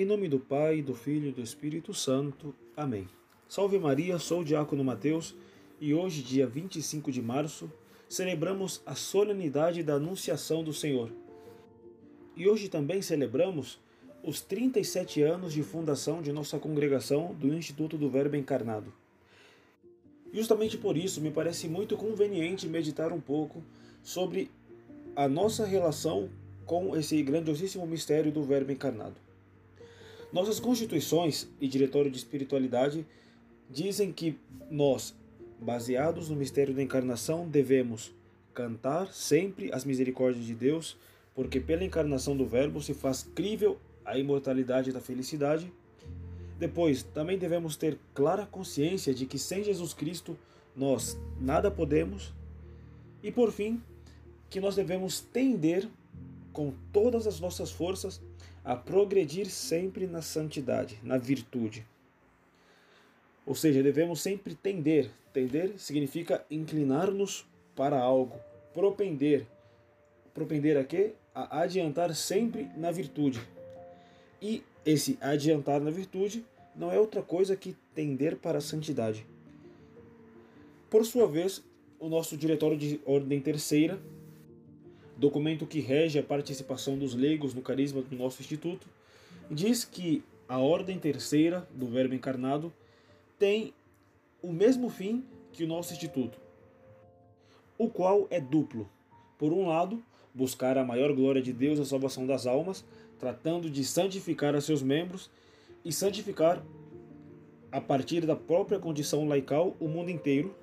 Em nome do Pai, do Filho e do Espírito Santo. Amém. Salve Maria, sou o Diácono Mateus e hoje, dia 25 de março, celebramos a solenidade da Anunciação do Senhor. E hoje também celebramos os 37 anos de fundação de nossa congregação do Instituto do Verbo Encarnado. Justamente por isso, me parece muito conveniente meditar um pouco sobre a nossa relação com esse grandiosíssimo mistério do Verbo encarnado. Nossas constituições e diretório de espiritualidade dizem que nós, baseados no mistério da encarnação, devemos cantar sempre as misericórdias de Deus, porque pela encarnação do Verbo se faz crível a imortalidade da felicidade. Depois, também devemos ter clara consciência de que sem Jesus Cristo nós nada podemos. E por fim, que nós devemos tender com todas as nossas forças a progredir sempre na santidade, na virtude. Ou seja, devemos sempre tender. Tender significa inclinar-nos para algo, propender. Propender a quê? A adiantar sempre na virtude. E esse adiantar na virtude não é outra coisa que tender para a santidade. Por sua vez, o nosso diretório de ordem terceira documento que rege a participação dos leigos no carisma do nosso instituto, diz que a ordem terceira do Verbo encarnado tem o mesmo fim que o nosso instituto, o qual é duplo. Por um lado, buscar a maior glória de Deus a salvação das almas, tratando de santificar a seus membros e santificar a partir da própria condição laical o mundo inteiro.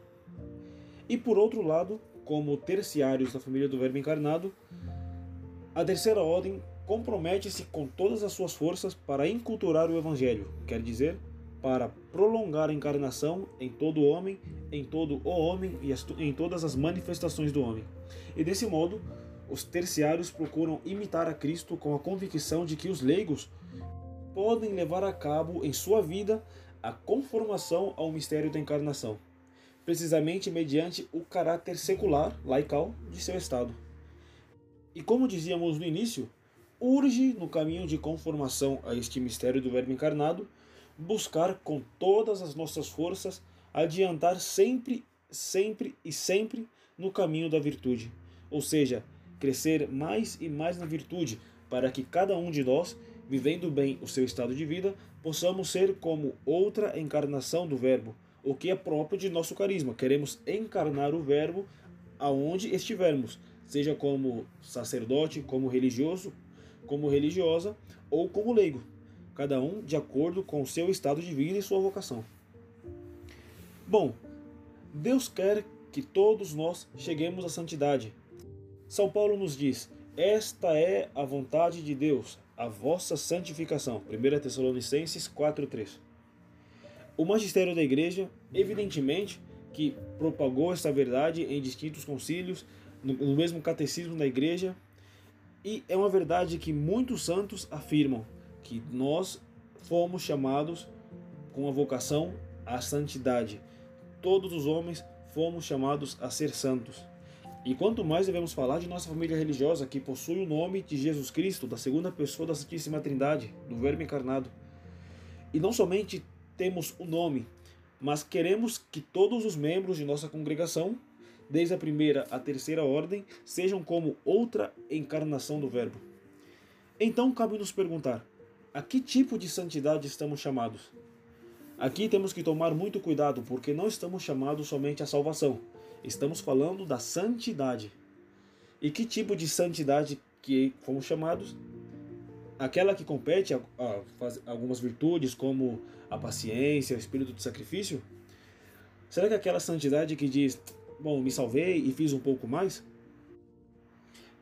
E por outro lado, como terciários da família do Verbo encarnado, a terceira ordem compromete-se com todas as suas forças para inculturar o Evangelho, quer dizer, para prolongar a encarnação em todo homem, em todo o homem e em todas as manifestações do homem. E desse modo, os terciários procuram imitar a Cristo com a convicção de que os leigos podem levar a cabo em sua vida a conformação ao mistério da encarnação precisamente mediante o caráter secular, laical, de seu Estado. E como dizíamos no início, urge, no caminho de conformação a este mistério do Verbo encarnado, buscar com todas as nossas forças adiantar sempre, sempre e sempre no caminho da virtude, ou seja, crescer mais e mais na virtude, para que cada um de nós, vivendo bem o seu estado de vida, possamos ser como outra encarnação do Verbo, o que é próprio de nosso carisma. Queremos encarnar o Verbo aonde estivermos, seja como sacerdote, como religioso, como religiosa ou como leigo, cada um de acordo com o seu estado de vida e sua vocação. Bom, Deus quer que todos nós cheguemos à santidade. São Paulo nos diz: Esta é a vontade de Deus, a vossa santificação. 1 Tessalonicenses 4:3. O magistério da igreja, evidentemente, que propagou essa verdade em distintos concílios, no mesmo catecismo da igreja, e é uma verdade que muitos santos afirmam que nós fomos chamados com a vocação à santidade. Todos os homens fomos chamados a ser santos. E quanto mais devemos falar de nossa família religiosa que possui o nome de Jesus Cristo, da segunda pessoa da Santíssima Trindade, do Verbo encarnado. E não somente temos o nome, mas queremos que todos os membros de nossa congregação, desde a primeira à terceira ordem, sejam como outra encarnação do Verbo. Então cabe nos perguntar: a que tipo de santidade estamos chamados? Aqui temos que tomar muito cuidado, porque não estamos chamados somente à salvação, estamos falando da santidade. E que tipo de santidade que fomos chamados? Aquela que compete a, a algumas virtudes como a paciência, o espírito de sacrifício? Será que aquela santidade que diz, bom, me salvei e fiz um pouco mais?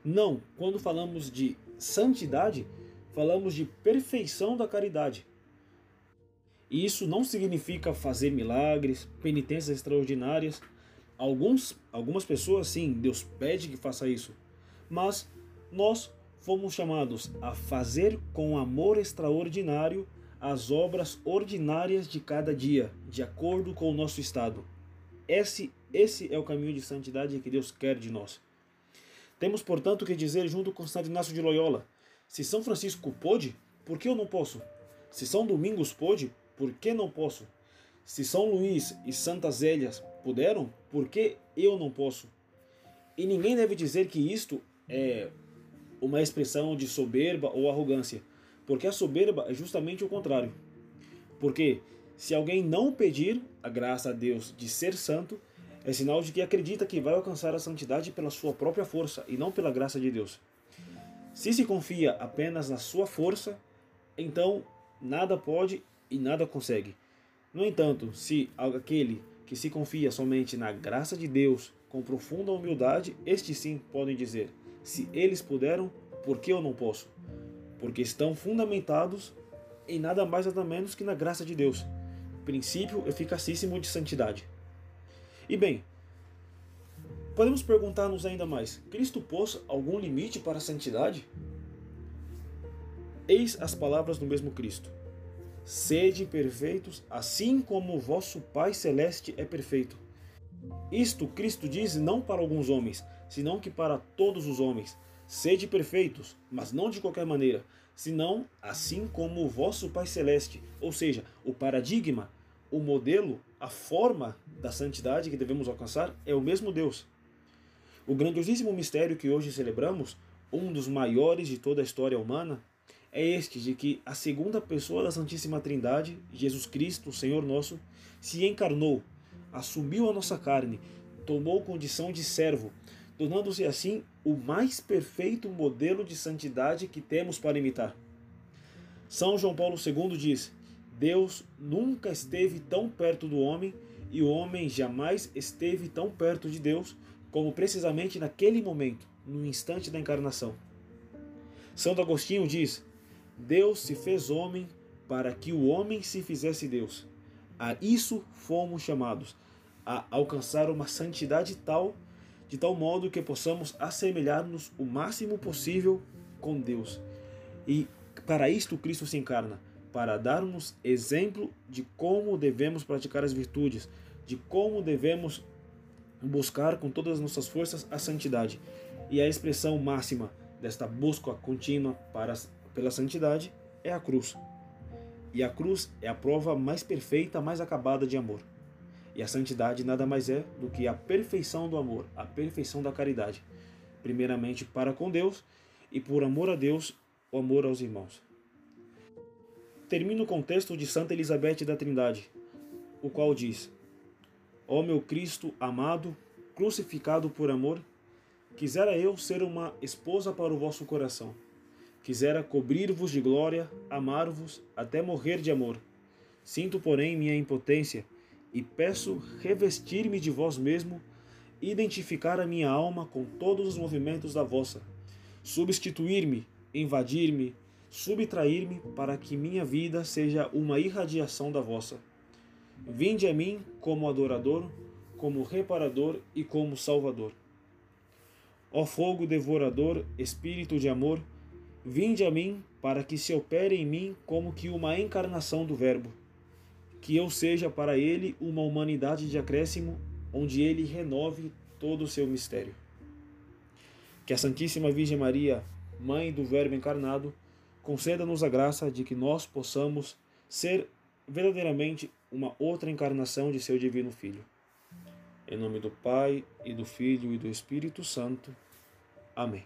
Não, quando falamos de santidade, falamos de perfeição da caridade. E isso não significa fazer milagres, penitências extraordinárias. Alguns, algumas pessoas, sim, Deus pede que faça isso. Mas nós fomos chamados a fazer com amor extraordinário as obras ordinárias de cada dia, de acordo com o nosso estado. Esse, esse é o caminho de santidade que Deus quer de nós. Temos, portanto, que dizer junto com Santo Inácio de Loyola: se São Francisco pôde, por que eu não posso? Se São Domingos pôde, por que não posso? Se São Luís e Santa Zélias puderam, por que eu não posso? E ninguém deve dizer que isto é uma expressão de soberba ou arrogância, porque a soberba é justamente o contrário. Porque se alguém não pedir a graça a Deus de ser santo, é sinal de que acredita que vai alcançar a santidade pela sua própria força e não pela graça de Deus. Se se confia apenas na sua força, então nada pode e nada consegue. No entanto, se aquele que se confia somente na graça de Deus com profunda humildade, estes sim podem dizer: se eles puderam, por que eu não posso? Porque estão fundamentados em nada mais nada menos que na graça de Deus, princípio eficacíssimo de santidade. E bem, podemos perguntar-nos ainda mais: Cristo pôs algum limite para a santidade? Eis as palavras do mesmo Cristo: Sede perfeitos, assim como o vosso Pai Celeste é perfeito. Isto Cristo diz não para alguns homens, senão que para todos os homens. Sede perfeitos, mas não de qualquer maneira, senão assim como o vosso Pai Celeste, ou seja, o paradigma, o modelo, a forma da santidade que devemos alcançar é o mesmo Deus. O grandiosíssimo mistério que hoje celebramos, um dos maiores de toda a história humana, é este de que a segunda pessoa da Santíssima Trindade, Jesus Cristo, Senhor nosso, se encarnou, assumiu a nossa carne, tomou condição de servo, tornando-se assim o mais perfeito modelo de santidade que temos para imitar. São João Paulo II diz: Deus nunca esteve tão perto do homem e o homem jamais esteve tão perto de Deus como precisamente naquele momento, no instante da encarnação. Santo Agostinho diz: Deus se fez homem para que o homem se fizesse Deus. A isso fomos chamados, a alcançar uma santidade tal, de tal modo que possamos assemelhar-nos o máximo possível com Deus. E para isto Cristo se encarna, para dar-nos exemplo de como devemos praticar as virtudes, de como devemos buscar com todas as nossas forças a santidade. E a expressão máxima desta busca contínua para, pela santidade é a cruz. E a cruz é a prova mais perfeita, mais acabada de amor. E a santidade nada mais é do que a perfeição do amor, a perfeição da caridade. Primeiramente para com Deus e por amor a Deus, o amor aos irmãos termina o contexto de Santa Elizabeth da Trindade, o qual diz: Ó meu Cristo amado, crucificado por amor, quisera eu ser uma esposa para o vosso coração. Quisera cobrir-vos de glória, amar-vos até morrer de amor. Sinto, porém, minha impotência e peço revestir-me de vós mesmo, identificar a minha alma com todos os movimentos da vossa, substituir-me, invadir-me, subtrair-me para que minha vida seja uma irradiação da vossa. Vinde a mim como adorador, como reparador e como salvador. Ó fogo devorador, espírito de amor, vinde a mim para que se opere em mim como que uma encarnação do Verbo, que eu seja para ele uma humanidade de acréscimo, onde ele renove todo o seu mistério. Que a Santíssima Virgem Maria, Mãe do Verbo encarnado, conceda-nos a graça de que nós possamos ser verdadeiramente uma outra encarnação de seu divino Filho. Em nome do Pai, e do Filho e do Espírito Santo. Amém.